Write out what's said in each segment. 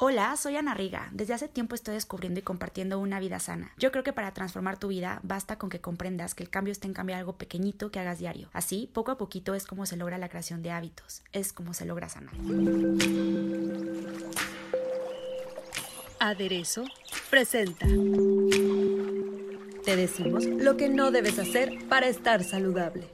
Hola, soy Ana Riga. Desde hace tiempo estoy descubriendo y compartiendo una vida sana. Yo creo que para transformar tu vida basta con que comprendas que el cambio está en cambiar algo pequeñito que hagas diario. Así, poco a poquito es como se logra la creación de hábitos. Es como se logra sanar. Aderezo presenta. Te decimos lo que no debes hacer para estar saludable.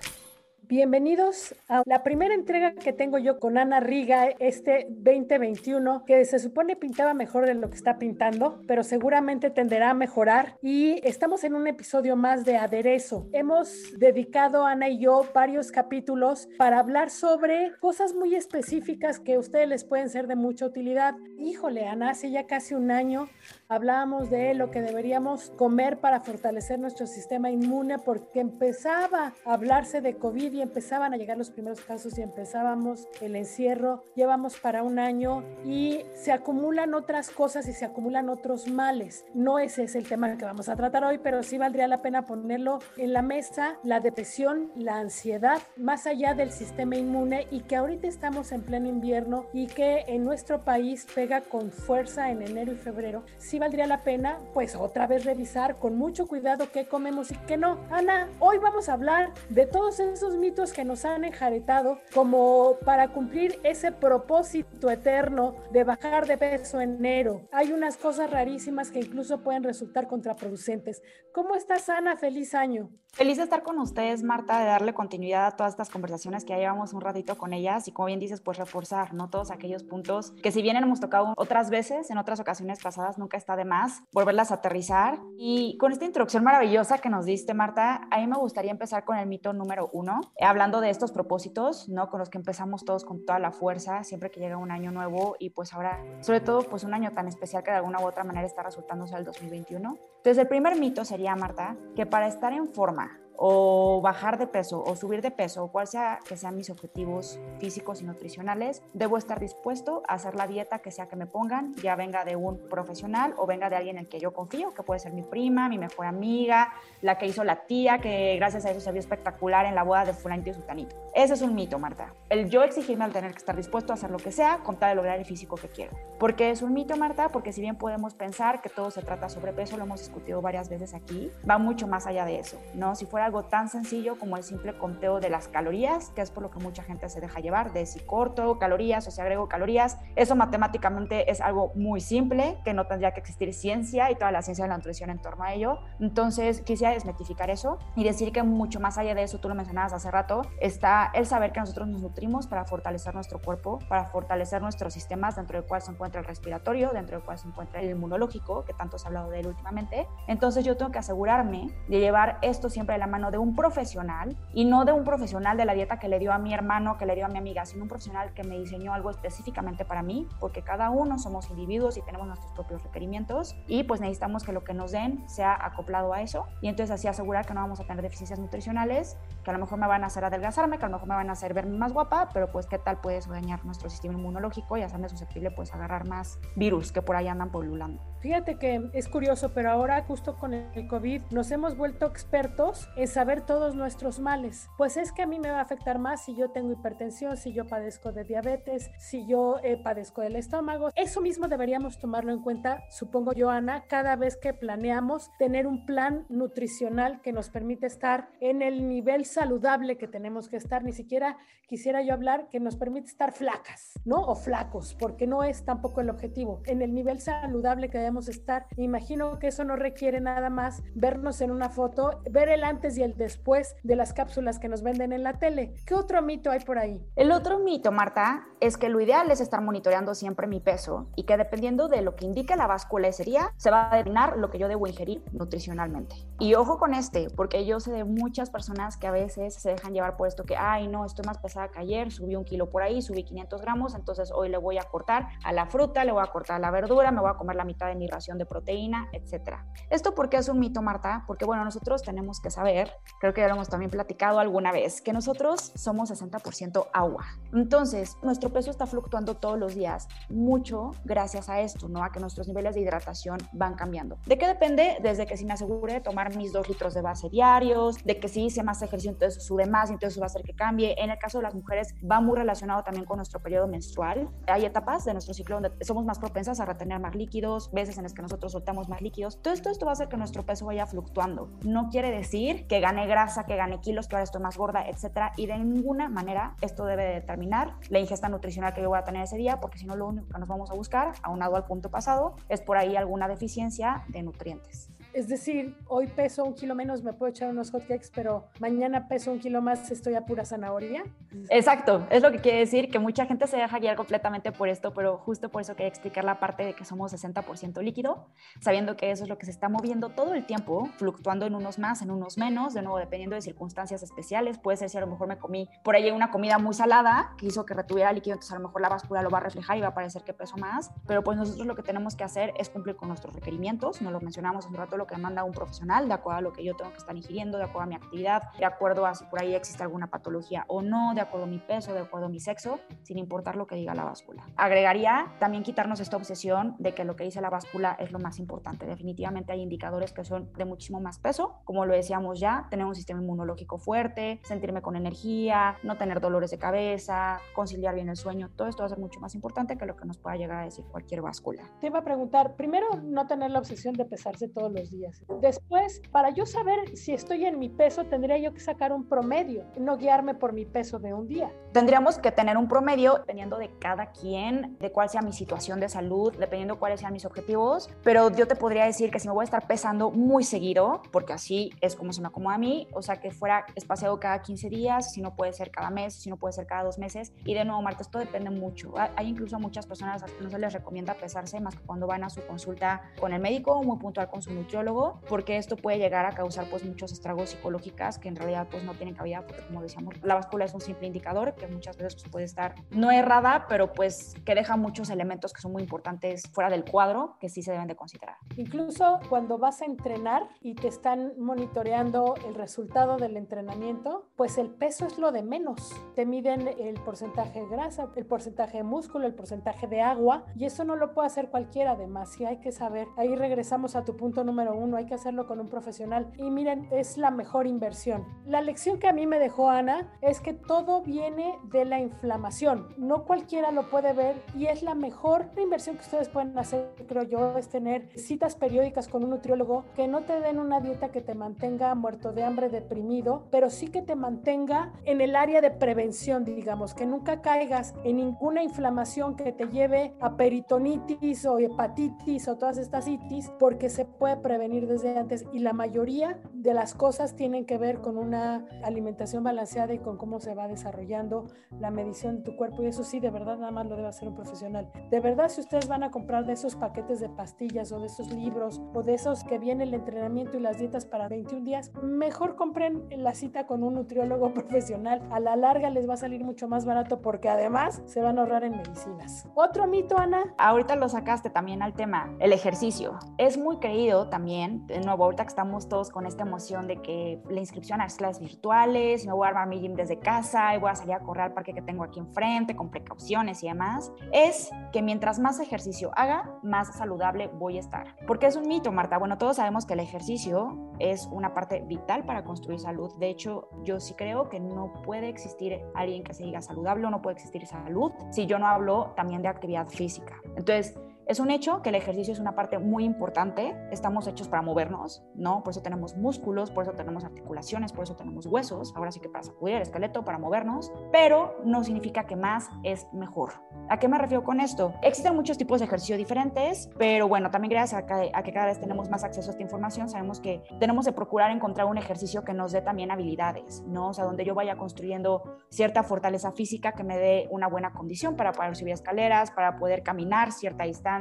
Bienvenidos a la primera entrega que tengo yo con Ana Riga este 2021, que se supone pintaba mejor de lo que está pintando, pero seguramente tenderá a mejorar. Y estamos en un episodio más de aderezo. Hemos dedicado, Ana y yo, varios capítulos para hablar sobre cosas muy específicas que a ustedes les pueden ser de mucha utilidad. Híjole, Ana, hace ya casi un año hablábamos de lo que deberíamos comer para fortalecer nuestro sistema inmune porque empezaba a hablarse de COVID y empezaban a llegar los primeros casos y empezábamos el encierro. Llevamos para un año y se acumulan otras cosas y se acumulan otros males. No ese es el tema que vamos a tratar hoy, pero sí valdría la pena ponerlo en la mesa, la depresión, la ansiedad, más allá del sistema inmune y que ahorita estamos en pleno invierno y que en nuestro país pega con fuerza en enero y febrero. Sí valdría la pena, pues otra vez revisar con mucho cuidado qué comemos y qué no. Ana, hoy vamos a hablar de todos esos mitos que nos han enjaretado como para cumplir ese propósito eterno de bajar de peso en enero. Hay unas cosas rarísimas que incluso pueden resultar contraproducentes. ¿Cómo estás, Ana? Feliz año. Feliz de estar con ustedes, Marta, de darle continuidad a todas estas conversaciones que ya llevamos un ratito con ellas y como bien dices, pues reforzar, ¿no? Todos aquellos puntos que si bien hemos tocado otras veces, en otras ocasiones pasadas, nunca está de más volverlas a aterrizar. Y con esta introducción maravillosa que nos diste, Marta, a mí me gustaría empezar con el mito número uno, eh, hablando de estos propósitos, ¿no? Con los que empezamos todos con toda la fuerza, siempre que llega un año nuevo y pues ahora, sobre todo, pues un año tan especial que de alguna u otra manera está resultando el 2021. Entonces, el primer mito sería, Marta, que para estar en forma, o bajar de peso o subir de peso o cual sea que sean mis objetivos físicos y nutricionales, debo estar dispuesto a hacer la dieta que sea que me pongan, ya venga de un profesional o venga de alguien en el que yo confío, que puede ser mi prima, mi mejor amiga, la que hizo la tía, que gracias a eso se vio espectacular en la boda de fulanito y sutanito. Ese es un mito, Marta. El yo exigirme al tener que estar dispuesto a hacer lo que sea con tal de lograr el físico que quiero. ¿Por qué es un mito, Marta? Porque si bien podemos pensar que todo se trata sobre peso, lo hemos discutido varias veces aquí, va mucho más allá de eso, ¿no? Si fuera algo tan sencillo como el simple conteo de las calorías, que es por lo que mucha gente se deja llevar, de si corto calorías o si agrego calorías. Eso matemáticamente es algo muy simple, que no tendría que existir ciencia y toda la ciencia de la nutrición en torno a ello. Entonces, quisiera desmitificar eso y decir que mucho más allá de eso, tú lo mencionabas hace rato, está el saber que nosotros nos nutrimos para fortalecer nuestro cuerpo, para fortalecer nuestros sistemas, dentro del cual se encuentra el respiratorio, dentro del cual se encuentra el inmunológico, que tanto se ha hablado de él últimamente. Entonces, yo tengo que asegurarme de llevar esto siempre de la mano de un profesional y no de un profesional de la dieta que le dio a mi hermano, que le dio a mi amiga, sino un profesional que me diseñó algo específicamente para mí, porque cada uno somos individuos y tenemos nuestros propios requerimientos y pues necesitamos que lo que nos den sea acoplado a eso y entonces así asegurar que no vamos a tener deficiencias nutricionales, que a lo mejor me van a hacer adelgazarme, que a lo mejor me van a hacer verme más guapa, pero pues qué tal puede dañar nuestro sistema inmunológico y hacerme susceptible pues agarrar más virus que por ahí andan polulando. Fíjate que es curioso, pero ahora justo con el COVID nos hemos vuelto expertos en saber todos nuestros males. Pues es que a mí me va a afectar más si yo tengo hipertensión, si yo padezco de diabetes, si yo eh, padezco del estómago. Eso mismo deberíamos tomarlo en cuenta, supongo yo, Ana, cada vez que planeamos tener un plan nutricional que nos permite estar en el nivel saludable que tenemos que estar. Ni siquiera quisiera yo hablar que nos permite estar flacas, ¿no? O flacos, porque no es tampoco el objetivo. En el nivel saludable que debemos podemos estar. Imagino que eso no requiere nada más vernos en una foto, ver el antes y el después de las cápsulas que nos venden en la tele. ¿Qué otro mito hay por ahí? El otro mito, Marta, es que lo ideal es estar monitoreando siempre mi peso y que dependiendo de lo que indique la báscula ese día, se va a determinar lo que yo debo ingerir nutricionalmente. Y ojo con este, porque yo sé de muchas personas que a veces se dejan llevar por esto que, ay, no, estoy más pesada que ayer, subí un kilo por ahí, subí 500 gramos, entonces hoy le voy a cortar a la fruta, le voy a cortar a la verdura, me voy a comer la mitad de mi ración de proteína, etc. ¿Esto por qué es un mito, Marta? Porque, bueno, nosotros tenemos que saber, creo que ya lo hemos también platicado alguna vez, que nosotros somos 60% agua. Entonces, nuestro peso está fluctuando todos los días, mucho gracias a esto, ¿no? A que nuestros niveles de hidratación van cambiando. ¿De qué depende? Desde que si me asegure de tomar mis dos litros de base diarios, de que si hice más ejercicio, entonces sube más, entonces va a hacer que cambie. En el caso de las mujeres, va muy relacionado también con nuestro periodo menstrual. Hay etapas de nuestro ciclo donde somos más propensas a retener más líquidos, veces en las que nosotros soltamos más líquidos. Todo esto, esto va a hacer que nuestro peso vaya fluctuando. No quiere decir que gane grasa, que gane kilos, que ahora estoy más gorda, etcétera. Y de ninguna manera esto debe determinar la ingesta nutricional que yo voy a tener ese día, porque si no, lo único que nos vamos a buscar, aunado al punto pasado, es por ahí alguna deficiencia de nutrientes. Es decir, hoy peso un kilo menos, me puedo echar unos hotcakes, pero mañana peso un kilo más, estoy a pura zanahoria. Exacto, es lo que quiere decir que mucha gente se deja guiar completamente por esto, pero justo por eso quería explicar la parte de que somos 60% líquido, sabiendo que eso es lo que se está moviendo todo el tiempo, fluctuando en unos más, en unos menos, de nuevo dependiendo de circunstancias especiales. Puede ser si a lo mejor me comí por ahí una comida muy salada que hizo que retuviera líquido, entonces a lo mejor la báscula lo va a reflejar y va a parecer que peso más, pero pues nosotros lo que tenemos que hacer es cumplir con nuestros requerimientos, nos lo mencionamos un rato, lo que manda un profesional, de acuerdo a lo que yo tengo que estar ingiriendo, de acuerdo a mi actividad, de acuerdo a si por ahí existe alguna patología o no, de acuerdo a mi peso, de acuerdo a mi sexo, sin importar lo que diga la báscula. Agregaría también quitarnos esta obsesión de que lo que dice la báscula es lo más importante. Definitivamente hay indicadores que son de muchísimo más peso, como lo decíamos ya, tener un sistema inmunológico fuerte, sentirme con energía, no tener dolores de cabeza, conciliar bien el sueño, todo esto va a ser mucho más importante que lo que nos pueda llegar a decir cualquier báscula. Te iba a preguntar, primero, no tener la obsesión de pesarse todos los días. Después, para yo saber si estoy en mi peso, tendría yo que sacar un promedio, no guiarme por mi peso de un día. Tendríamos que tener un promedio dependiendo de cada quien, de cuál sea mi situación de salud, dependiendo cuáles sean mis objetivos, pero yo te podría decir que si me voy a estar pesando muy seguido, porque así es como se me acomoda a mí, o sea, que fuera espaciado cada 15 días, si no puede ser cada mes, si no puede ser cada dos meses, y de nuevo, Marta, esto depende mucho. Hay incluso muchas personas a las que no se les recomienda pesarse más que cuando van a su consulta con el médico, muy puntual con su nutriólogo, porque esto puede llegar a causar pues muchos estragos psicológicos que en realidad pues no tienen cabida, porque como decíamos, la báscula es un simple indicador que muchas veces pues, puede estar no errada, pero pues que deja muchos elementos que son muy importantes fuera del cuadro que sí se deben de considerar. Incluso cuando vas a entrenar y te están monitoreando el resultado del entrenamiento, pues el peso es lo de menos. Te miden el porcentaje de grasa, el porcentaje de músculo, el porcentaje de agua y eso no lo puede hacer cualquiera además, sí hay que saber. Ahí regresamos a tu punto número uno, hay que hacerlo con un profesional. Y miren, es la mejor inversión. La lección que a mí me dejó Ana es que todo viene de la inflamación, no cualquiera lo puede ver y es la mejor inversión que ustedes pueden hacer, creo yo, es tener citas periódicas con un nutriólogo que no te den una dieta que te mantenga muerto de hambre, deprimido, pero sí que te mantenga en el área de prevención, digamos, que nunca caigas en ninguna inflamación que te lleve a peritonitis o hepatitis o todas estas itis, porque se puede prevenir desde antes y la mayoría de las cosas tienen que ver con una alimentación balanceada y con cómo se va desarrollando la medición de tu cuerpo y eso sí, de verdad nada más lo debe hacer un profesional. De verdad, si ustedes van a comprar de esos paquetes de pastillas o de esos libros o de esos que viene el entrenamiento y las dietas para 21 días, mejor compren la cita con un nutriólogo profesional. A la larga les va a salir mucho más barato porque además se van a ahorrar en medicinas. Otro mito, Ana. Ahorita lo sacaste también al tema, el ejercicio. Es muy creído también, de nuevo, ahorita que estamos todos con esta emoción de que la inscripción a las clases virtuales, me voy a armar mi gym desde casa y voy a salir a correr al parque que tengo aquí enfrente con precauciones y demás, es que mientras más ejercicio haga, más saludable voy a estar. Porque es un mito, Marta. Bueno, todos sabemos que el ejercicio es una parte vital para construir salud. De hecho, yo sí creo que no puede existir alguien que se diga saludable o no puede existir salud si yo no hablo también de actividad física. Entonces, Es un hecho que el ejercicio es una parte muy importante. Estamos hechos para movernos, ¿no? Por eso tenemos músculos, por eso tenemos articulaciones, por eso tenemos huesos. Ahora sí que para sacudir el esqueleto, para movernos, pero no significa que más es mejor. ¿A qué me refiero con esto? Existen muchos tipos de ejercicio diferentes, pero bueno, también gracias a que, cada vez tenemos más acceso a esta información, sabemos que tenemos que procurar encontrar un ejercicio que nos dé también habilidades, ¿no? O sea, donde yo vaya construyendo cierta fortaleza física que me dé una buena condición para poder subir escaleras, para poder caminar cierta distancia,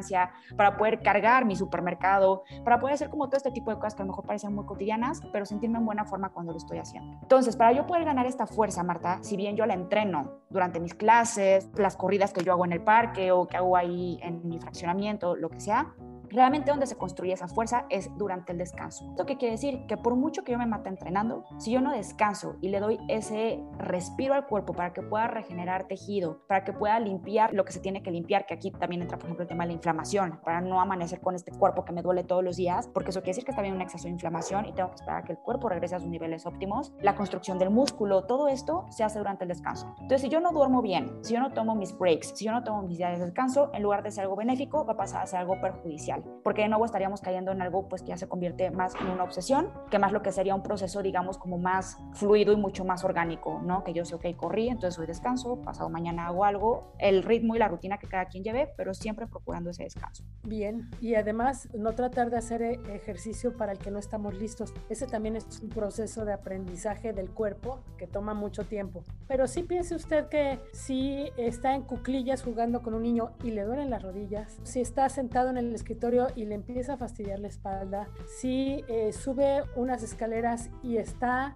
para poder cargar mi supermercado, para poder hacer como todo este tipo de cosas que a lo mejor parecen muy cotidianas, pero sentirme en buena forma cuando lo estoy haciendo. Entonces, para yo poder ganar esta fuerza, Marta, si bien yo la entreno durante mis clases, las corridas que yo hago en el parque o que hago ahí en mi fraccionamiento, lo que sea, Realmente donde se construye esa fuerza es durante el descanso. ¿Esto qué quiere decir? Que por mucho que yo me mate entrenando, si yo no descanso y le doy ese respiro al cuerpo para que pueda regenerar tejido, para que pueda limpiar lo que se tiene que limpiar, que aquí también entra, por ejemplo, el tema de la inflamación, para no amanecer con este cuerpo que me duele todos los días, porque eso quiere decir que está bien un exceso de inflamación y tengo que esperar a que el cuerpo regrese a sus niveles óptimos. La construcción del músculo, todo esto se hace durante el descanso. Entonces, si yo no duermo bien, si yo no tomo mis breaks, si yo no tomo mis días de descanso, en lugar de ser algo benéfico, va a pasar a ser algo perjudicial porque de nuevo estaríamos cayendo en algo pues que ya se convierte más en una obsesión, que más lo que sería un proceso, digamos, como más fluido y mucho más orgánico, ¿no? Que yo sé, ok, corrí, entonces hoy descanso, pasado mañana hago algo, el ritmo y la rutina que cada quien lleve, pero siempre procurando ese descanso. Bien, y además no tratar de hacer e-, ejercicio para el que no estamos listos. Ese también es un proceso de aprendizaje del cuerpo que toma mucho tiempo. Pero sí piense usted que si está en cuclillas jugando con un niño y le duelen las rodillas, si está sentado en el escritorio y le empieza a fastidiar la espalda, si eh, sube unas escaleras y está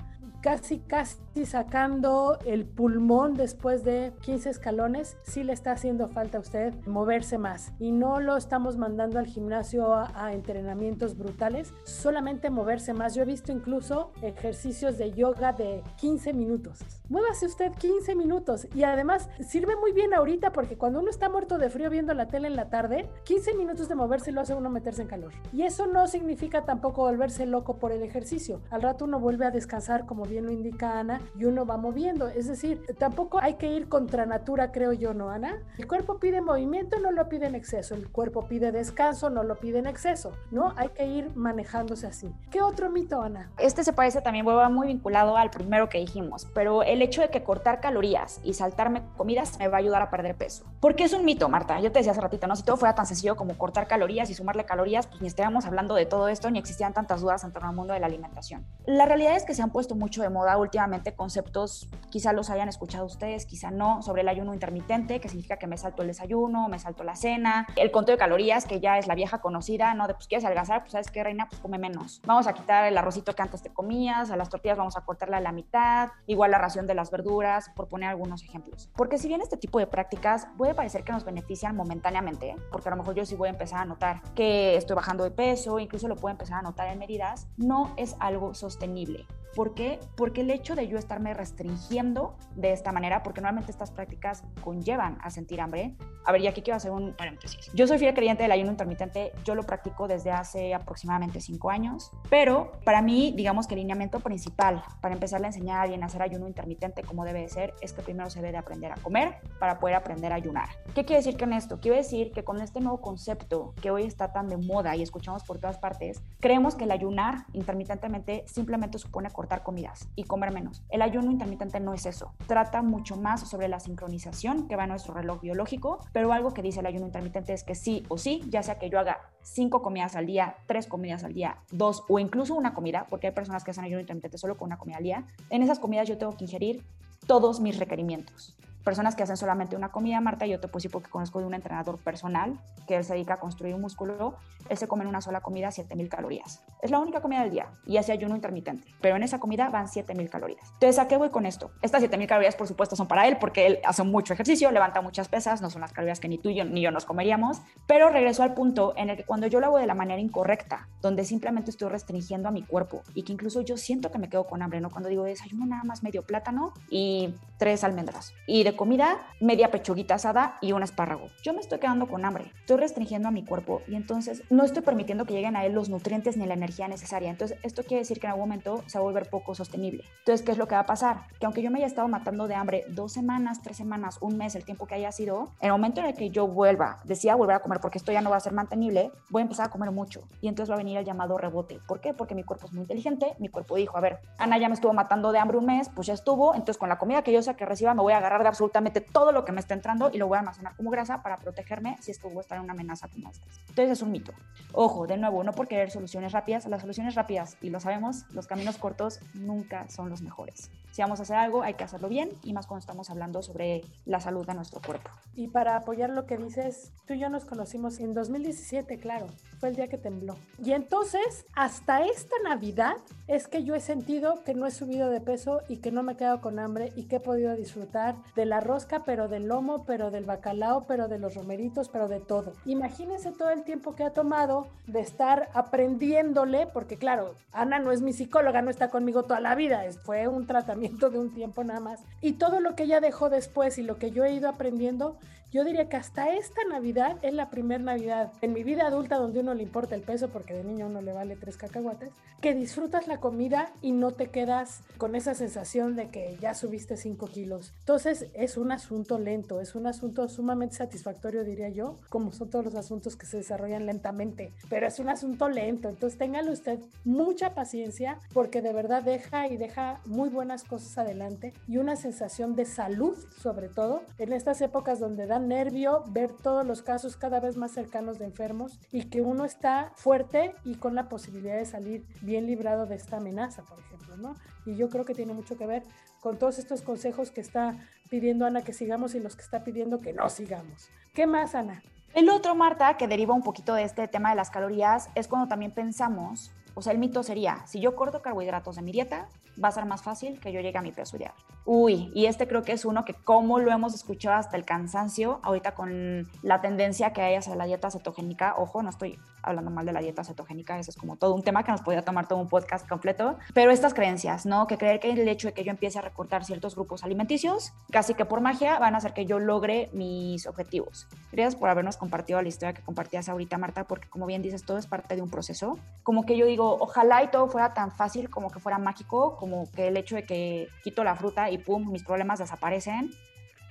casi, casi sacando el pulmón después de 15 escalones, sí le está haciendo falta a usted moverse más. Y no lo estamos mandando al gimnasio a, entrenamientos brutales, solamente moverse más. Yo he visto incluso ejercicios de yoga de 15 minutos. Muévase usted 15 minutos y además sirve muy bien ahorita porque cuando uno está muerto de frío viendo la tele en la tarde, 15 minutos de moverse lo hace uno meterse en calor. Y eso no significa tampoco volverse loco por el ejercicio. Al rato uno vuelve a descansar como bien lo indica Ana, y uno va moviendo. Es decir, tampoco hay que ir contra natura, creo yo, ¿no, Ana? El cuerpo pide movimiento, no lo pide en exceso. El cuerpo pide descanso, no lo pide en exceso, ¿no? Hay que ir manejándose así. ¿Qué otro mito, Ana? Este se parece también, va muy vinculado al primero que dijimos, pero el hecho de que cortar calorías y saltarme comidas me va a ayudar a perder peso. Porque es un mito, Marta. Yo te decía hace ratito, ¿no? Si todo fuera tan sencillo como cortar calorías y sumarle calorías, pues ni estaríamos hablando de todo esto, ni existían tantas dudas en torno al mundo de la alimentación. La realidad es que se han puesto de moda últimamente conceptos, quizá los hayan escuchado ustedes, quizá no, sobre el ayuno intermitente, que significa que me salto el desayuno, me salto la cena, el conteo de calorías, que ya es la vieja conocida, ¿no? De pues quieres adelgazar, pues sabes qué, reina, pues come menos. Vamos a quitar el arrocito que antes te comías, a las tortillas vamos a cortarla a la mitad, igual la ración de las verduras, por poner algunos ejemplos. Porque si bien este tipo de prácticas puede parecer que nos benefician momentáneamente, porque a lo mejor yo sí voy a empezar a notar que estoy bajando de peso, incluso lo puedo empezar a notar en medidas, no es algo sostenible. ¿Por qué? Porque el hecho de yo estarme restringiendo de esta manera, porque normalmente estas prácticas conllevan a sentir hambre. A ver, y aquí quiero hacer un paréntesis. Yo soy fiel creyente del ayuno intermitente, yo lo practico desde hace aproximadamente cinco años, pero para mí, digamos que el lineamiento principal para empezar a enseñar alguien a hacer ayuno intermitente como debe de ser es que primero se debe de aprender a comer para poder aprender a ayunar. ¿Qué quiere decir con esto? Quiero decir que con este nuevo concepto que hoy está tan de moda y escuchamos por todas partes, creemos que el ayunar intermitentemente simplemente supone cortar comidas y comer menos. El ayuno intermitente no es eso. Trata mucho más sobre la sincronización que va en nuestro reloj biológico, pero algo que dice el ayuno intermitente es que sí o sí, ya sea que yo haga cinco comidas al día, tres comidas al día, dos o incluso una comida, porque hay personas que hacen ayuno intermitente solo con una comida al día, en esas comidas yo tengo que ingerir todos mis requerimientos personas que hacen solamente una comida, Marta, yo te decir porque conozco de un entrenador personal que él se dedica a construir un músculo, él se come en una sola comida 7000 calorías. Es la única comida del día y hace ayuno intermitente, pero en esa comida van 7000 calorías. Entonces, ¿a qué voy con esto? Estas 7000 calorías, por supuesto, son para él porque él hace mucho ejercicio, levanta muchas pesas, no son las calorías que ni tú ni yo nos comeríamos, pero regreso al punto en el que cuando yo lo hago de la manera incorrecta, donde simplemente estoy restringiendo a mi cuerpo y que incluso yo siento que me quedo con hambre, ¿no? Cuando digo desayuno nada más medio plátano y tres almendras y de comida, media pechuguita asada y un espárrago. Yo me estoy quedando con hambre, estoy restringiendo a mi cuerpo y entonces no estoy permitiendo que lleguen a él los nutrientes ni la energía necesaria. Entonces, esto quiere decir que en algún momento se va a volver poco sostenible. Entonces, ¿qué es lo que va a pasar? Que aunque yo me haya estado matando de hambre dos semanas, tres semanas, un mes, el tiempo que haya sido, en el momento en el que yo vuelva, decía volver a comer porque esto ya no va a ser mantenible, voy a empezar a comer mucho y entonces va a venir el llamado rebote. ¿Por qué? Porque mi cuerpo es muy inteligente, mi cuerpo dijo, a ver, Ana ya me estuvo matando de hambre un mes, pues ya estuvo, entonces con la comida que yo sea que reciba me voy a agarrar de absolutamente todo lo que me está entrando y lo voy a almacenar como grasa para protegerme si es que voy a estar en una amenaza como esta. Entonces es un mito. Ojo, de nuevo, no por querer soluciones rápidas, las soluciones rápidas, y lo sabemos, los caminos cortos nunca son los mejores. Si vamos a hacer algo, hay que hacerlo bien y más cuando estamos hablando sobre la salud de nuestro cuerpo. Y para apoyar lo que dices, tú y yo nos conocimos en 2017, claro, fue el día que tembló. Y entonces, hasta esta Navidad es que yo he sentido que no he subido de peso y que no me he quedado con hambre y que he podido disfrutar de la rosca, pero del lomo, pero del bacalao, pero de los romeritos, pero de todo. Imagínense todo el tiempo que ha tomado de estar aprendiéndole, porque claro, Ana no es mi psicóloga, no está conmigo toda la vida, fue un tratamiento de un tiempo nada más. Y todo lo que ella dejó después y lo que yo he ido aprendiendo, yo diría que hasta esta Navidad es la primera Navidad en mi vida adulta donde uno le importa el peso porque de niño uno le vale tres cacahuates, que disfrutas la comida y no te quedas con esa sensación de que ya subiste cinco kilos. Entonces es un asunto lento, es un asunto sumamente satisfactorio diría yo, como son todos los asuntos que se desarrollan lentamente, pero es un asunto lento. Entonces téngale usted mucha paciencia porque de verdad deja y deja muy buenas cosas adelante y una sensación de salud sobre todo en estas épocas donde da nervio ver todos los casos cada vez más cercanos de enfermos y que uno está fuerte y con la posibilidad de salir bien librado de esta amenaza, por ejemplo, ¿no? Y yo creo que tiene mucho que ver con todos estos consejos que está pidiendo Ana que sigamos y los que está pidiendo que no sigamos. ¿Qué más, Ana? El otro, Marta, que deriva un poquito de este tema de las calorías, es cuando también pensamos, o sea, el mito sería, si yo corto carbohidratos de mi dieta, va a ser más fácil que yo llegue a mi peso ideal. Uy, y este creo que es uno que como lo hemos escuchado hasta el cansancio, ahorita con la tendencia que hay hacia la dieta cetogénica, ojo, no estoy hablando mal de la dieta cetogénica, eso es como todo un tema que nos podría tomar todo un podcast completo, pero estas creencias, ¿no? Que creer que el hecho de que yo empiece a recortar ciertos grupos alimenticios, casi que por magia, van a hacer que yo logre mis objetivos. Gracias por habernos compartido la historia que compartías ahorita, Marta, porque como bien dices, todo es parte de un proceso. Como que yo digo, ojalá y todo fuera tan fácil como que fuera mágico, como que el hecho de que quito la fruta y pum, mis problemas desaparecen.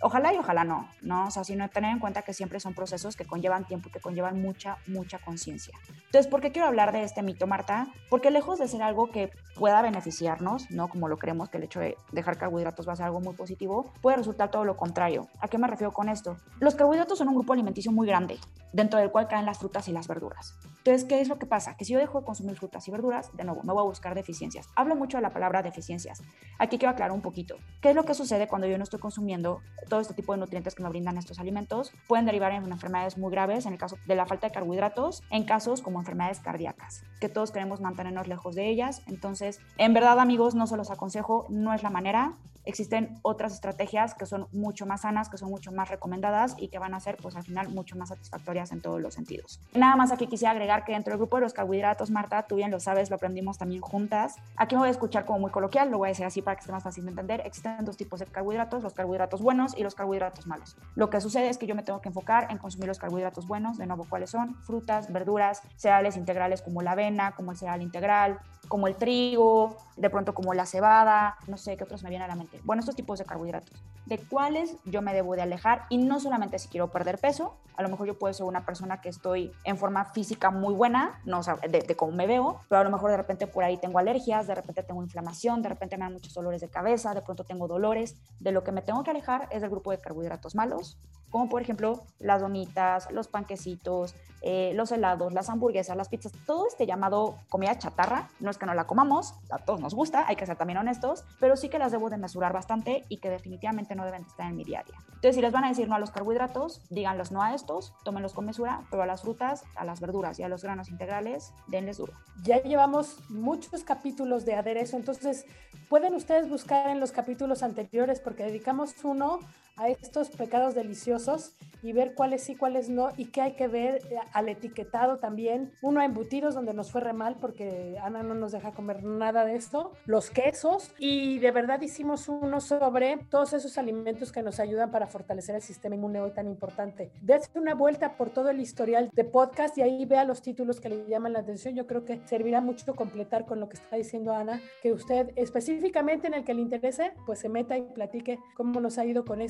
Ojalá y ojalá no, ¿no? O sea, sino tener en cuenta que siempre son procesos que conllevan tiempo, que conllevan mucha, mucha conciencia. Entonces, ¿por qué quiero hablar de este mito, Marta? Porque lejos de ser algo que pueda beneficiarnos, ¿no? Como lo creemos que el hecho de dejar carbohidratos va a ser algo muy positivo, puede resultar todo lo contrario. ¿A qué me refiero con esto? Los carbohidratos son un grupo alimenticio muy grande, dentro del cual caen las frutas y las verduras. Entonces, ¿qué es lo que pasa? Que si yo dejo de consumir frutas y verduras, de nuevo, me voy a buscar deficiencias. Hablo mucho de la palabra deficiencias. Aquí quiero aclarar un poquito. ¿Qué es lo que sucede cuando yo no estoy consumiendo todo este tipo de nutrientes que me brindan estos alimentos? Pueden derivar en enfermedades muy graves, en el caso de la falta de carbohidratos, en casos como enfermedades cardíacas, que todos queremos mantenernos lejos de ellas. Entonces, en verdad, amigos, no se los aconsejo, no es la manera. Existen otras estrategias que son mucho más sanas, que son mucho más recomendadas y que van a ser, pues al final, mucho más satisfactorias en todos los sentidos. Nada más aquí quisiera agregar que dentro del grupo de los carbohidratos, Marta, tú bien lo sabes, lo aprendimos también juntas. Aquí me voy a escuchar como muy coloquial, lo voy a decir así para que esté más fácil de entender. Existen dos tipos de carbohidratos, los carbohidratos buenos y los carbohidratos malos. Lo que sucede es que yo me tengo que enfocar en consumir los carbohidratos buenos, de nuevo, ¿cuáles son? Frutas, verduras, cereales integrales como la avena, como el cereal integral, como el trigo, de pronto como la cebada, no sé qué otros me vienen a la mente. Bueno, estos tipos de carbohidratos, de cuáles yo me debo de alejar y no solamente si quiero perder peso, a lo mejor yo puedo ser una persona que estoy en forma física muy buena, no o sea, de, de cómo me veo, pero a lo mejor de repente por ahí tengo alergias, de repente tengo inflamación, de repente me dan muchos dolores de cabeza, de pronto tengo dolores. De lo que me tengo que alejar es del grupo de carbohidratos malos, como por ejemplo las donitas, los panquecitos, eh, los helados, las hamburguesas, las pizzas, todo este llamado comida chatarra, no es que no la comamos, a todos nos gusta, hay que ser también honestos, pero sí que las debo de mesurar bastante y que definitivamente no deben estar en mi diaria. Entonces, si les van a decir no a los carbohidratos, díganlos no a estos, tómenlos con mesura, pero a las frutas, a las verduras y a los granos integrales, denles duro. Ya llevamos muchos capítulos de aderezo, entonces pueden ustedes buscar en los capítulos anteriores porque dedicamos uno a estos pecados deliciosos y ver cuáles sí, cuáles no, y qué hay que ver eh, al etiquetado también. Uno a embutidos, donde nos fue re mal porque Ana no nos deja comer nada de esto, los quesos, y de verdad hicimos uno sobre todos esos alimentos que nos ayudan para fortalecer el sistema inmune hoy tan importante. Dese una vuelta por todo el historial de podcast y ahí vea los títulos que le llaman la atención. Yo creo que servirá mucho completar con lo que está diciendo Ana, que usted específicamente en el que le interese, pues se meta y platique cómo nos ha ido con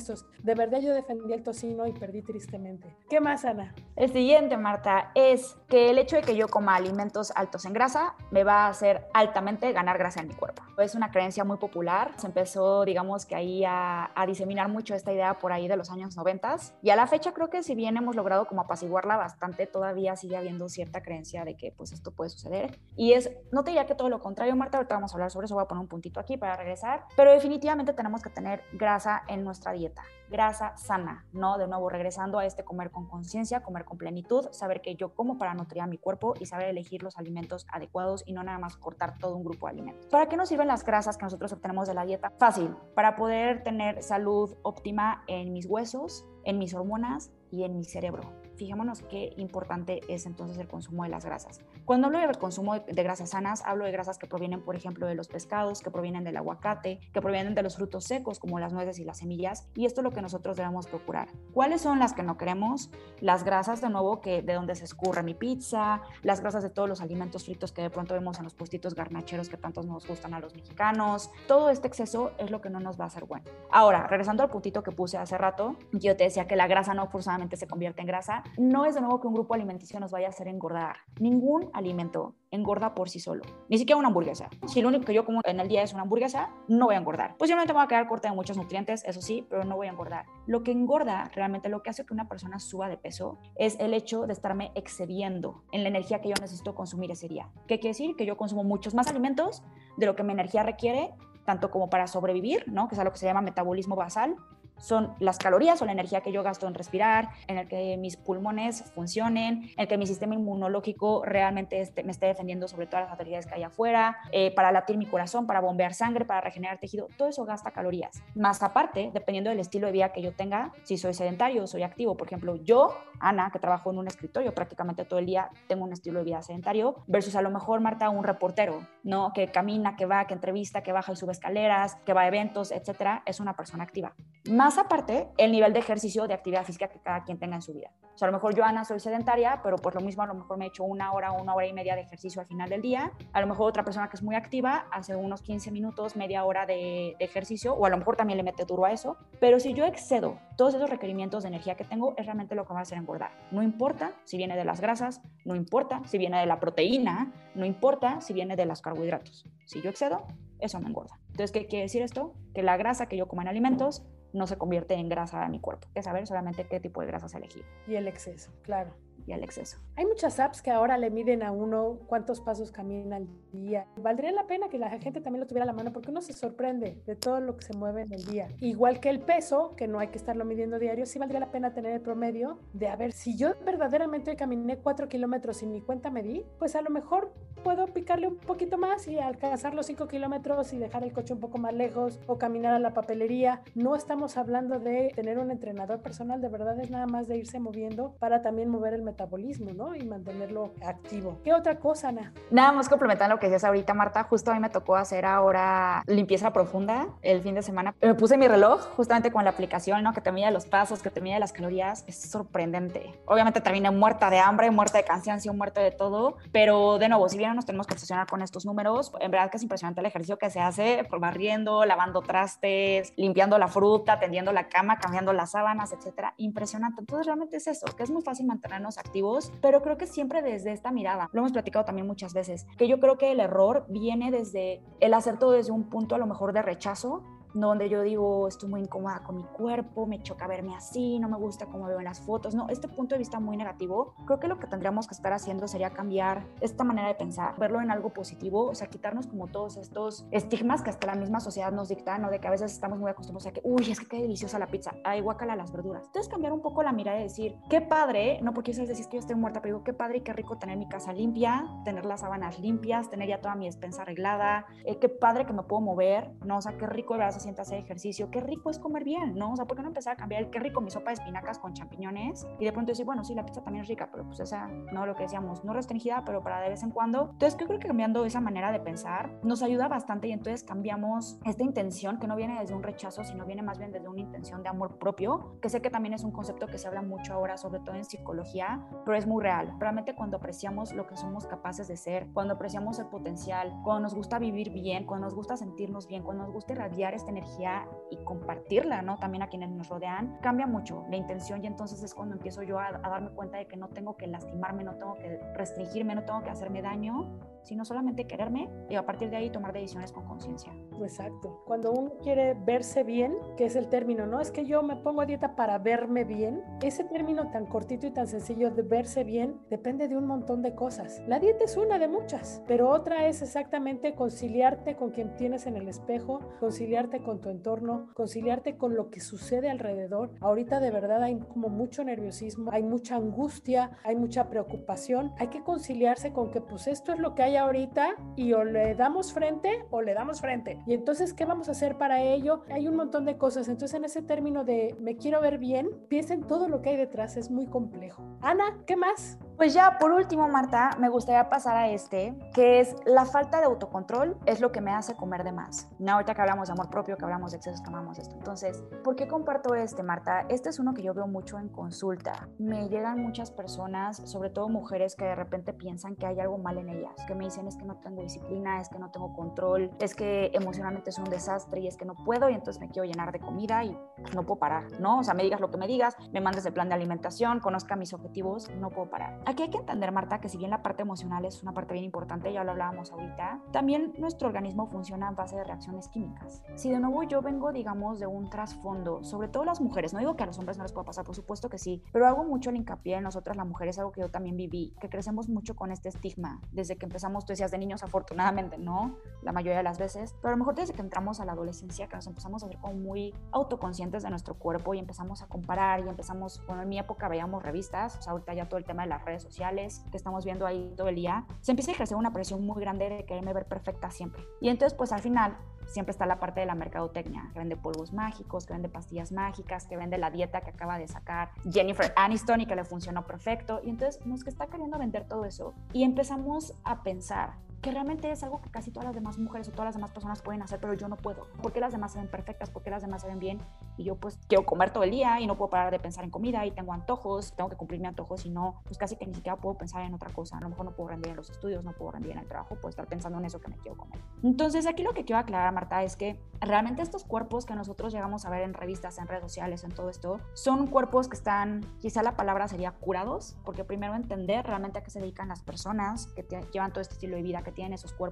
De verdad yo defendí el tocino y perdí tristemente. ¿Qué más, Ana? El siguiente, Marta, es que el hecho de que yo coma alimentos altos en grasa me va a hacer altamente ganar grasa en mi cuerpo. Es una creencia muy popular. Se empezó, digamos que ahí a, a diseminar mucho esta idea por ahí de los años 90 y a la fecha creo que si bien hemos logrado como apaciguarla bastante, todavía sigue habiendo cierta creencia de que pues esto puede suceder. Y es, no te diría que todo lo contrario, Marta, ahorita vamos a hablar sobre eso, voy a poner un puntito aquí para regresar, pero definitivamente tenemos que tener grasa en nuestra dieta grasa sana, ¿no? De nuevo, regresando a este comer con conciencia, comer con plenitud, saber que yo como para nutrir a mi cuerpo y saber elegir los alimentos adecuados y no nada más cortar todo un grupo de alimentos. ¿Para qué nos sirven las grasas que nosotros obtenemos de la dieta? Fácil, para poder tener salud óptima en mis huesos, en mis hormonas y en mi cerebro fijémonos qué importante es entonces el consumo de las grasas. Cuando hablo de consumo de, grasas sanas, hablo de grasas que provienen, por ejemplo, de los pescados, que provienen del aguacate, que provienen de los frutos secos como las nueces y las semillas, y esto es lo que nosotros debemos procurar. ¿Cuáles son las que no queremos? Las grasas, de nuevo, que de donde se escurre mi pizza, las grasas de todos los alimentos fritos que de pronto vemos en los puestitos garnacheros que tantos nos gustan a los mexicanos. Todo este exceso es lo que no nos va a hacer bueno. Ahora, regresando al puntito que puse hace rato, yo te decía que la grasa no forzadamente se convierte en grasa no es de nuevo que un grupo alimenticio nos vaya a hacer engordar. Ningún alimento engorda por sí solo. Ni siquiera una hamburguesa. Si lo único que yo como en el día es una hamburguesa, no voy a engordar. Posiblemente me voy a quedar corta de muchos nutrientes, eso sí, pero no voy a engordar. Lo que engorda, realmente lo que hace que una persona suba de peso, es el hecho de estarme excediendo en la energía que yo necesito consumir ese día. ¿Qué quiere decir? Que yo consumo muchos más alimentos de lo que mi energía requiere tanto como para sobrevivir, ¿no? que es algo que se llama metabolismo basal, son las calorías o la energía que yo gasto en respirar, en el que mis pulmones funcionen, en el que mi sistema inmunológico realmente esté, me esté defendiendo sobre todas las autoridades que hay afuera, eh, para latir mi corazón, para bombear sangre, para regenerar tejido, todo eso gasta calorías. Más aparte, dependiendo del estilo de vida que yo tenga, si soy sedentario o soy activo, por ejemplo, yo, Ana, que trabajo en un escritorio prácticamente todo el día, tengo un estilo de vida sedentario, versus a lo mejor Marta, un reportero, ¿no? Que camina, que va, que entrevista, que baja y sube escaleras, que va a eventos, etcétera, es una persona activa. Más aparte, el nivel de ejercicio, de actividad física que cada quien tenga en su vida. O sea, a lo mejor yo, Ana, soy sedentaria, pero por lo mismo a lo mejor me he hecho una hora, una hora y media de ejercicio al final del día. A lo mejor otra persona que es muy activa hace unos 15 minutos, media hora de, ejercicio, o a lo mejor también le mete duro a eso. Pero si yo excedo todos esos requerimientos de energía que tengo, es realmente lo que va a hacer engordar. No importa si viene de las grasas, no importa si viene de la proteína, no importa si viene de los carbohidratos. Si yo excedo, eso me engorda. Entonces, ¿qué quiere decir esto? Que la grasa que yo como en alimentos no se convierte en grasa de mi cuerpo. que saber solamente qué tipo de grasas elegir. Y el exceso, claro y al exceso. Hay muchas apps que ahora le miden a uno cuántos pasos camina al día. Valdría la pena que la gente también lo tuviera a la mano porque uno se sorprende de todo lo que se mueve en el día. Igual que el peso, que no hay que estarlo midiendo diario, sí valdría la pena tener el promedio de a ver si yo verdaderamente caminé 4 kilómetros sin mi cuenta medí, pues a lo mejor puedo picarle un poquito más y alcanzar los 5 kilómetros y dejar el coche un poco más lejos o caminar a la papelería. No estamos hablando de tener un entrenador personal, de verdad es nada más de irse moviendo para también mover el metabolismo, ¿no? Y mantenerlo activo. ¿Qué otra cosa, Ana? Nada más complementando lo que decías ahorita, Marta, justo a mí me tocó hacer ahora limpieza profunda el fin de semana. Me puse mi reloj justamente con la aplicación, ¿no? Que te mide los pasos, que te mide las calorías. Es sorprendente. Obviamente terminé muerta de hambre, muerta de cansancio, muerta de todo, pero de nuevo, si bien nos tenemos que obsesionar con estos números, en verdad que es impresionante el ejercicio que se hace barriendo, lavando trastes, limpiando la fruta, tendiendo la cama, cambiando las sábanas, etcétera. Impresionante. Entonces realmente es eso, que es muy fácil mantenernos activos, pero creo que siempre desde esta mirada. Lo hemos platicado también muchas veces, que yo creo que el error viene desde el hacer todo desde un punto a lo mejor de rechazo donde yo digo, estoy muy incómoda con mi cuerpo, me choca verme así, no me gusta cómo veo en las fotos. No, este punto de vista muy negativo, creo que lo que tendríamos que estar haciendo sería cambiar esta manera de pensar, verlo en algo positivo, o sea, quitarnos como todos estos estigmas que hasta la misma sociedad nos dicta, ¿no? De que a veces estamos muy acostumbrados a que, uy, es que qué deliciosa la pizza, ay, guácala las verduras. Entonces cambiar un poco la mirada y decir, qué padre, no porque sabes decir que yo estoy muerta, pero digo, qué padre y qué rico tener mi casa limpia, tener las sábanas limpias, tener ya toda mi despensa arreglada, eh, qué padre que me puedo mover, ¿no? O sea, qué rico verdad se sienta a hacer ejercicio, qué rico es comer bien, ¿no? O sea, ¿por qué no empezar a cambiar el qué rico mi sopa de espinacas con champiñones? Y de pronto decir, bueno, sí, la pizza también es rica, pero pues esa, no lo que decíamos, no restringida, pero para de vez en cuando. Entonces, yo creo que cambiando esa manera de pensar nos ayuda bastante y entonces cambiamos esta intención que no viene desde un rechazo, sino viene más bien desde una intención de amor propio, que sé que también es un concepto que se habla mucho ahora, sobre todo en psicología, pero es muy real. Realmente cuando apreciamos lo que somos capaces de ser, cuando apreciamos el potencial, cuando nos gusta vivir bien, cuando nos gusta sentirnos bien, cuando nos gusta irradiar esta energía y compartirla, ¿no? También a quienes nos rodean, cambia mucho la intención y entonces es cuando empiezo yo a, a darme cuenta de que no tengo que lastimarme, no tengo que restringirme, no tengo que hacerme daño, sino solamente quererme y a partir de ahí tomar decisiones con conciencia. Exacto. Cuando uno quiere verse bien, que es el término, ¿no? Es que yo me pongo a dieta para verme bien. Ese término tan cortito y tan sencillo de verse bien depende de un montón de cosas. La dieta es una de muchas, pero otra es exactamente conciliarte con quien tienes en el espejo, conciliarte con tu entorno, conciliarte con lo que sucede alrededor. Ahorita de verdad hay como mucho nerviosismo, hay mucha angustia, hay mucha preocupación. Hay que conciliarse con que pues esto es lo que hay ahorita y o le damos frente o le damos frente. Y entonces, ¿qué vamos a hacer para ello? Hay un montón de cosas. Entonces, en ese término de me quiero ver bien, piensen todo lo que hay detrás, es muy complejo. Ana, ¿qué más? Pues ya, por último, Marta, me gustaría pasar a este, que es la falta de autocontrol es lo que me hace comer de más. No, ahorita que hablamos de amor propio, que hablamos de excesos, que amamos esto. Entonces, ¿por qué comparto este, Marta? Este es uno que yo veo mucho en consulta. Me llegan muchas personas, sobre todo mujeres, que de repente piensan que hay algo mal en ellas, que me dicen es que no tengo disciplina, es que no tengo control, es que emocionalmente es un desastre y es que no puedo y entonces me quiero llenar de comida y no puedo parar, ¿no? O sea, me digas lo que me digas, me mandes el plan de alimentación, conozca mis objetivos, no puedo parar. Aquí hay que entender, Marta, que si bien la parte emocional es una parte bien importante, ya lo hablábamos ahorita, también nuestro organismo funciona en base de reacciones químicas. Si de nuevo yo vengo, digamos, de un trasfondo, sobre todo las mujeres, no digo que a los hombres no les pueda pasar, por supuesto que sí, pero hago mucho el hincapié en nosotras las mujeres, algo que yo también viví, que crecemos mucho con este estigma, desde que empezamos, tú decías, de niños, afortunadamente, no, la mayoría de las veces, pero a lo mejor desde que entramos a la adolescencia, que nos empezamos a ver como muy autoconscientes de nuestro cuerpo y empezamos a comparar y empezamos, bueno, en mi época veíamos revistas, o sea, ahorita ya todo el tema de las redes sociales, que estamos viendo ahí todo el día, se empieza a ejercer una presión muy grande de quererme ver perfecta siempre. Y entonces, pues al final, siempre está la parte de la mercadotecnia, que vende polvos mágicos, que vende pastillas mágicas, que vende la dieta que acaba de sacar Jennifer Aniston y que le funcionó perfecto. Y entonces nos que está queriendo vender todo eso. Y empezamos a pensar, que realmente es algo que casi todas las demás mujeres o todas las demás personas pueden hacer, pero yo no puedo. porque las demás se ven perfectas? porque las demás se ven bien? Y yo pues quiero comer todo el día y no puedo parar de pensar en comida y tengo antojos, tengo que cumplir mis antojos y no, pues casi que ni siquiera puedo pensar en otra cosa. A lo mejor no puedo rendir en los estudios, no puedo rendir en el trabajo, puedo estar pensando en eso que me quiero comer. Entonces aquí lo que quiero aclarar, Marta, es que realmente estos cuerpos que nosotros llegamos a ver en revistas, en redes sociales, en todo esto, son cuerpos que están, quizá la palabra sería curados, porque primero entender realmente a qué se dedican las personas que llevan todo este estilo de vida, que tienen esos cuerpos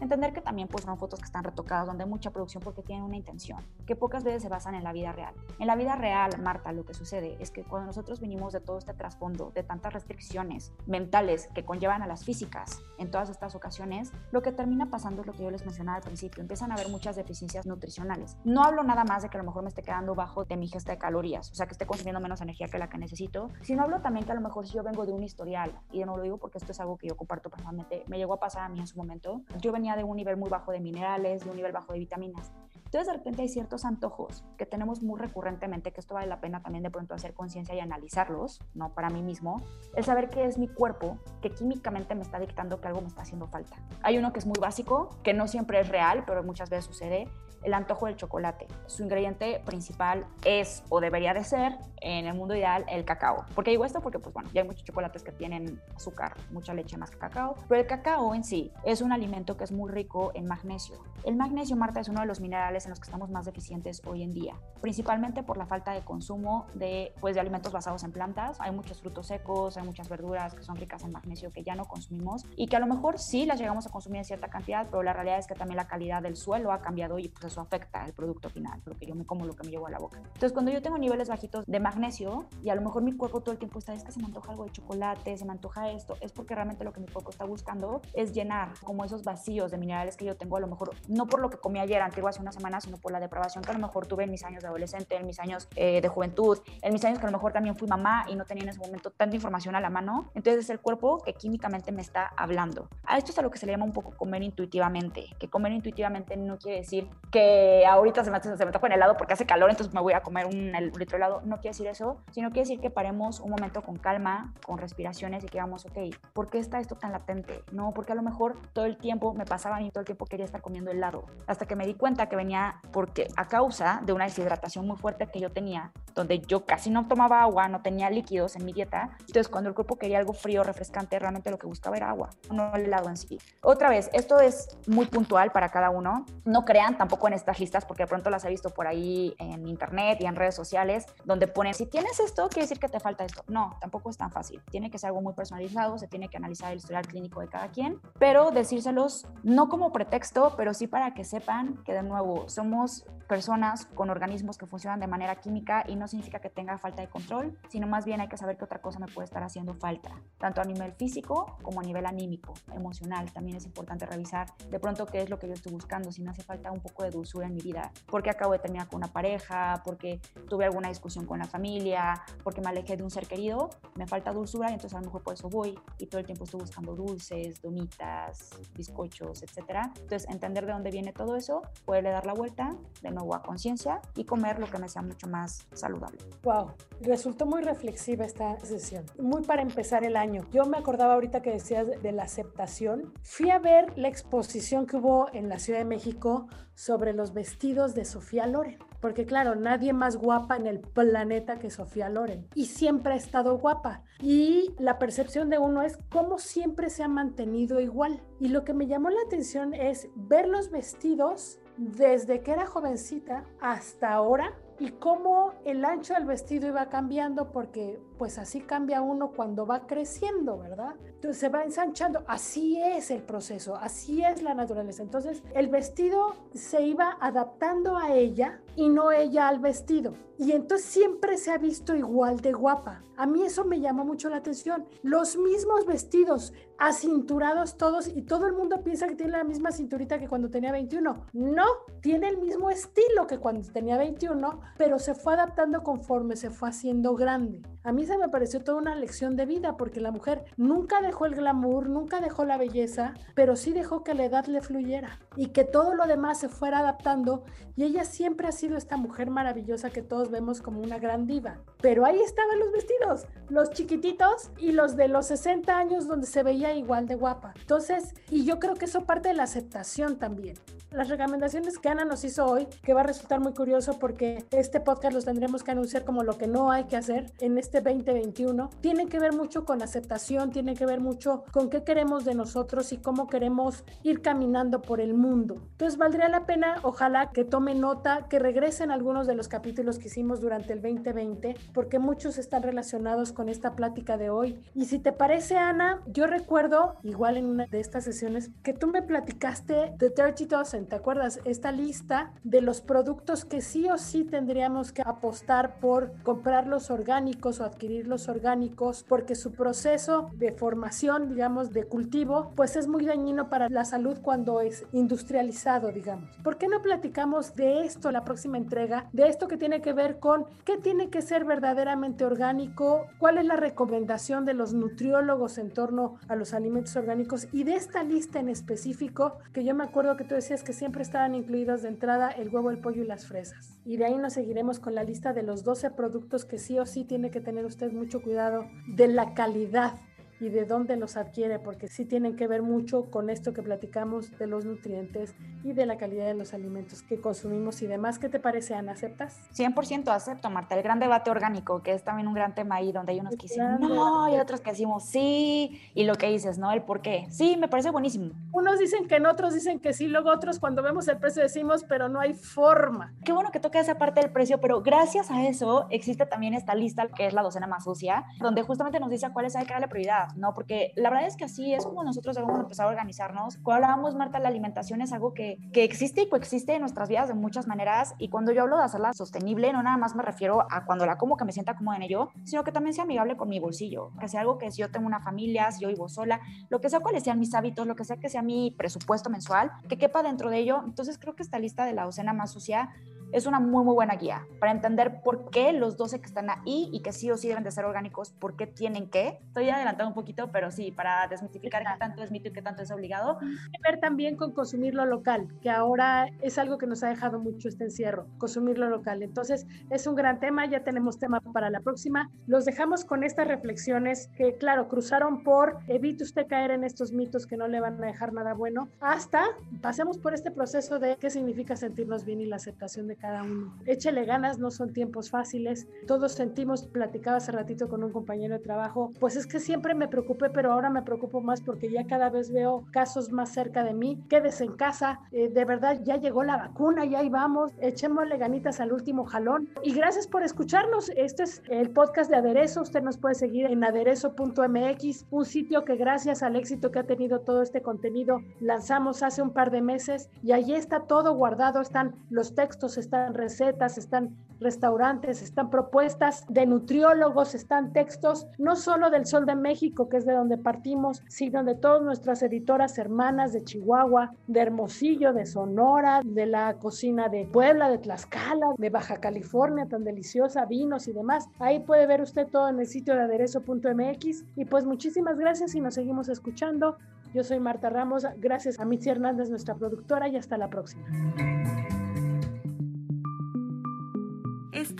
Entender que también pues son fotos que están retocadas, donde hay mucha producción porque tienen una intención, que pocas veces se basan en la vida real. En la vida real, Marta, lo que sucede es que cuando nosotros vinimos de todo este trasfondo, de tantas restricciones mentales que conllevan a las físicas en todas estas ocasiones, lo que termina pasando es lo que yo les mencionaba al principio, empiezan a haber muchas deficiencias nutricionales. No hablo nada más de que a lo mejor me esté quedando bajo de mi gesta de calorías, o sea, que esté consumiendo menos energía que la que necesito, sino hablo también que a lo mejor si yo vengo de un historial, y no lo digo porque esto es algo que yo comparto personalmente, me llegó a pasar a mí en su momento, yo venía de un nivel muy bajo de minerales, de un nivel bajo de vitaminas. Entonces de repente hay ciertos antojos que tenemos muy recurrentemente, que esto vale la pena también de pronto hacer conciencia y analizarlos, ¿no? Para mí mismo, el saber qué es mi cuerpo, que químicamente me está dictando que algo me está haciendo falta. Hay uno que es muy básico, que no siempre es real, pero muchas veces sucede, el antojo del chocolate. Su ingrediente principal es o debería de ser, en el mundo ideal, el cacao. ¿Por qué digo esto? Porque pues bueno, ya hay muchos chocolates que tienen azúcar, mucha leche más que cacao, pero el cacao en sí es un alimento que es muy rico en magnesio. El magnesio, Marta, es uno de los minerales en los que estamos más deficientes hoy en día, principalmente por la falta de consumo de, pues, de alimentos basados en plantas. Hay muchos frutos secos, hay muchas verduras que son ricas en magnesio que ya no consumimos y que a lo mejor sí las llegamos a consumir en cierta cantidad, pero la realidad es que también la calidad del suelo ha cambiado y pues eso afecta el producto final, lo que yo me como, lo que me llevo a la boca. Entonces, cuando yo tengo niveles bajitos de magnesio y a lo mejor mi cuerpo todo el tiempo está, es que se me antoja algo de chocolate, se me antoja esto, es porque realmente lo que mi cuerpo está buscando es llenar como esos vacíos de minerales que yo tengo a lo mejor, no por lo que comí ayer, antes hace una semana sino por la depravación que a lo mejor tuve en mis años de adolescente, en mis años eh, de juventud, en mis años que a lo mejor también fui mamá y no tenía en ese momento tanta información a la mano. Entonces es el cuerpo que químicamente me está hablando. A esto es a lo que se le llama un poco comer intuitivamente, que comer intuitivamente no quiere decir que ahorita se me, se me toca el helado porque hace calor, entonces me voy a comer un, litro de helado. No quiere decir eso, sino quiere decir que paremos un momento con calma, con respiraciones y que digamos, ok, ¿por qué está esto tan latente? No, porque a lo mejor todo el tiempo me pasaba y todo el tiempo quería estar comiendo helado. Hasta que me di cuenta que venía porque a causa de una deshidratación muy fuerte que yo tenía, donde yo casi no tomaba agua, no tenía líquidos en mi dieta. Entonces, cuando el cuerpo quería algo frío, refrescante, realmente lo que buscaba era agua, no el helado en sí. Otra vez, esto es muy puntual para cada uno. No crean tampoco en estas listas, porque de pronto las he visto por ahí en internet y en redes sociales, donde ponen, si tienes esto, quiere decir que te falta esto. No, tampoco es tan fácil. Tiene que ser algo muy personalizado, se tiene que analizar el historial clínico de cada quien, pero decírselos no como pretexto, pero sí para que sepan que de nuevo somos personas con organismos que funcionan de manera química y no significa que tenga falta de control, sino más bien hay que saber que otra cosa me puede estar haciendo falta, tanto a nivel físico como a nivel anímico, emocional. También es importante revisar de pronto qué es lo que yo estoy buscando, si me hace falta un poco de dulzura en mi vida, porque acabo de terminar con una pareja, porque tuve alguna discusión con la familia, porque me alejé de un ser querido, me falta dulzura y entonces a lo mejor por eso voy y todo el tiempo estoy buscando dulces, donitas, bizcochos, etcétera. Entonces entender de dónde viene todo eso, poderle dar la vuelta de nuevo a conciencia y comer lo que me sea mucho más saludable. Wow, resultó muy reflexiva esta sesión, muy para empezar el año. Yo me acordaba ahorita que decías de la aceptación. Fui a ver la exposición que hubo en la Ciudad de México sobre los vestidos de Sofía Loren, porque claro, nadie más guapa en el planeta que Sofía Loren y siempre ha estado guapa. Y la percepción de uno es cómo siempre se ha mantenido igual. Y lo que me llamó la atención es ver los vestidos desde que era jovencita hasta ahora y cómo el ancho del vestido iba cambiando porque pues así cambia uno cuando va creciendo, ¿verdad? Entonces se va ensanchando, así es el proceso, así es la naturaleza. Entonces el vestido se iba adaptando a ella y no ella al vestido. Y entonces siempre se ha visto igual de guapa. A mí eso me llamó mucho la atención. Los mismos vestidos, acinturados todos, y todo el mundo piensa que tiene la misma cinturita que cuando tenía 21. No, tiene el mismo estilo que cuando tenía 21, pero se fue adaptando conforme se fue haciendo grande. A mí se me pareció toda una lección de vida, porque la mujer nunca dejó el glamour, nunca dejó la belleza, pero sí dejó que la edad le fluyera y que todo lo demás se fuera adaptando. Y ella siempre ha esta mujer maravillosa que todos vemos como una gran diva. Pero ahí estaban los vestidos, los chiquititos y los de los 60 años donde se veía igual de guapa. Entonces, y yo creo que eso parte de la aceptación también. Las recomendaciones que Ana nos hizo hoy, que va a resultar muy curioso porque este podcast los tendremos que anunciar como lo que no hay que hacer en este 2021, tienen que ver mucho con aceptación, tienen que ver mucho con qué queremos de nosotros y cómo queremos ir caminando por el mundo. Entonces, valdría la pena, ojalá que tomen nota, que regresen algunos de los capítulos que hicimos durante el 2020, porque muchos están relacionados con esta plática de hoy. Y si te parece, Ana, yo recuerdo, igual en una de estas sesiones, que tú me platicaste de 30 Dozen, ¿te acuerdas? Esta lista de los productos que sí o sí tendríamos que apostar por comprar los orgánicos o adquirir los orgánicos, porque su proceso de formación, digamos, de cultivo, pues es muy dañino para la salud cuando es industrializado, digamos. ¿Por qué no platicamos de esto la próxima entrega? De esto que tiene que ver con qué tiene que ser verdaderamente orgánico, cuál es la recomendación de los nutriólogos en torno a los alimentos orgánicos y de esta lista en específico, que yo me acuerdo que tú decías que siempre estaban incluidos de entrada el huevo, el pollo y las fresas. Y de ahí nos seguiremos con la lista de los 12 productos que sí o sí tiene que tener usted mucho cuidado de la calidad y de dónde los adquiere, porque sí tienen que ver mucho con esto que platicamos de los nutrientes y de la calidad de los alimentos que consumimos y demás. ¿Qué te parece, Ana? ¿Aceptas? 100% acepto, Marta. El gran debate orgánico, que es también un gran tema ahí, donde hay unos que dicen no y otros que decimos sí, y lo que dices, ¿no? El por qué. Sí, me parece buenísimo. Unos dicen que no, otros dicen que sí, luego otros cuando vemos el precio decimos, pero no hay forma. Qué bueno que toca esa parte del precio, pero gracias a eso existe también esta lista que es la docena más sucia, donde justamente nos dice a cuáles hay que darle prioridad. ¿No? Porque la verdad es que así es como nosotros debemos empezar a organizarnos. Cuando hablábamos, Marta, la alimentación es algo que que, existe y coexiste en nuestras vidas de muchas maneras. Y cuando yo hablo de hacerla sostenible, no nada más me refiero a cuando la como que me sienta cómoda en ello, sino que también sea amigable con mi bolsillo. Que sea algo que si yo tengo una familia, si yo vivo sola, lo que sea cuáles sean mis hábitos, lo que sea que sea mi presupuesto mensual, que quepa dentro de ello. Entonces creo que esta lista de la docena más sucia es una muy, muy buena guía para entender por qué los 12 que están ahí y que sí o sí deben de ser orgánicos, por qué tienen que. Estoy adelantando un poquito, pero sí, para desmitificar qué tanto es mito y qué tanto es obligado. Que ver también con consumir lo local, que ahora es algo que nos ha dejado mucho este encierro, consumir lo local. Entonces, es un gran tema, ya tenemos tema para la próxima. Los dejamos con estas reflexiones que, claro, cruzaron por evite usted caer en estos mitos que no le van a dejar nada bueno, hasta pasemos por este proceso de qué significa sentirnos bien y la aceptación de cada uno. Échele ganas, no son tiempos fáciles. Todos sentimos, platicaba hace ratito con un compañero de trabajo, pues es que siempre me preocupé, pero ahora me preocupo más porque ya cada vez veo casos más cerca de mí. Quédese en casa, eh, de verdad ya llegó la vacuna, ya ahí vamos, echémosle ganitas al último jalón. Y gracias por escucharnos. Este es el podcast de Aderezo. Usted nos puede seguir en aderezo.mx, un sitio que gracias al éxito que ha tenido todo este contenido lanzamos hace un par de meses y allí está todo guardado, están los textos, están recetas, están restaurantes, están propuestas de nutriólogos, están textos no solo del Sol de México, que es de donde partimos, sino de todas nuestras editoras hermanas de Chihuahua, de Hermosillo, de Sonora, de la cocina de Puebla, de Tlaxcala, de Baja California, tan deliciosa, vinos y demás. Ahí puede ver usted todo en el sitio de aderezo.mx y pues muchísimas gracias y nos seguimos escuchando. Yo soy Marta Ramos, gracias a Mitzi Hernández, nuestra productora, y hasta la próxima.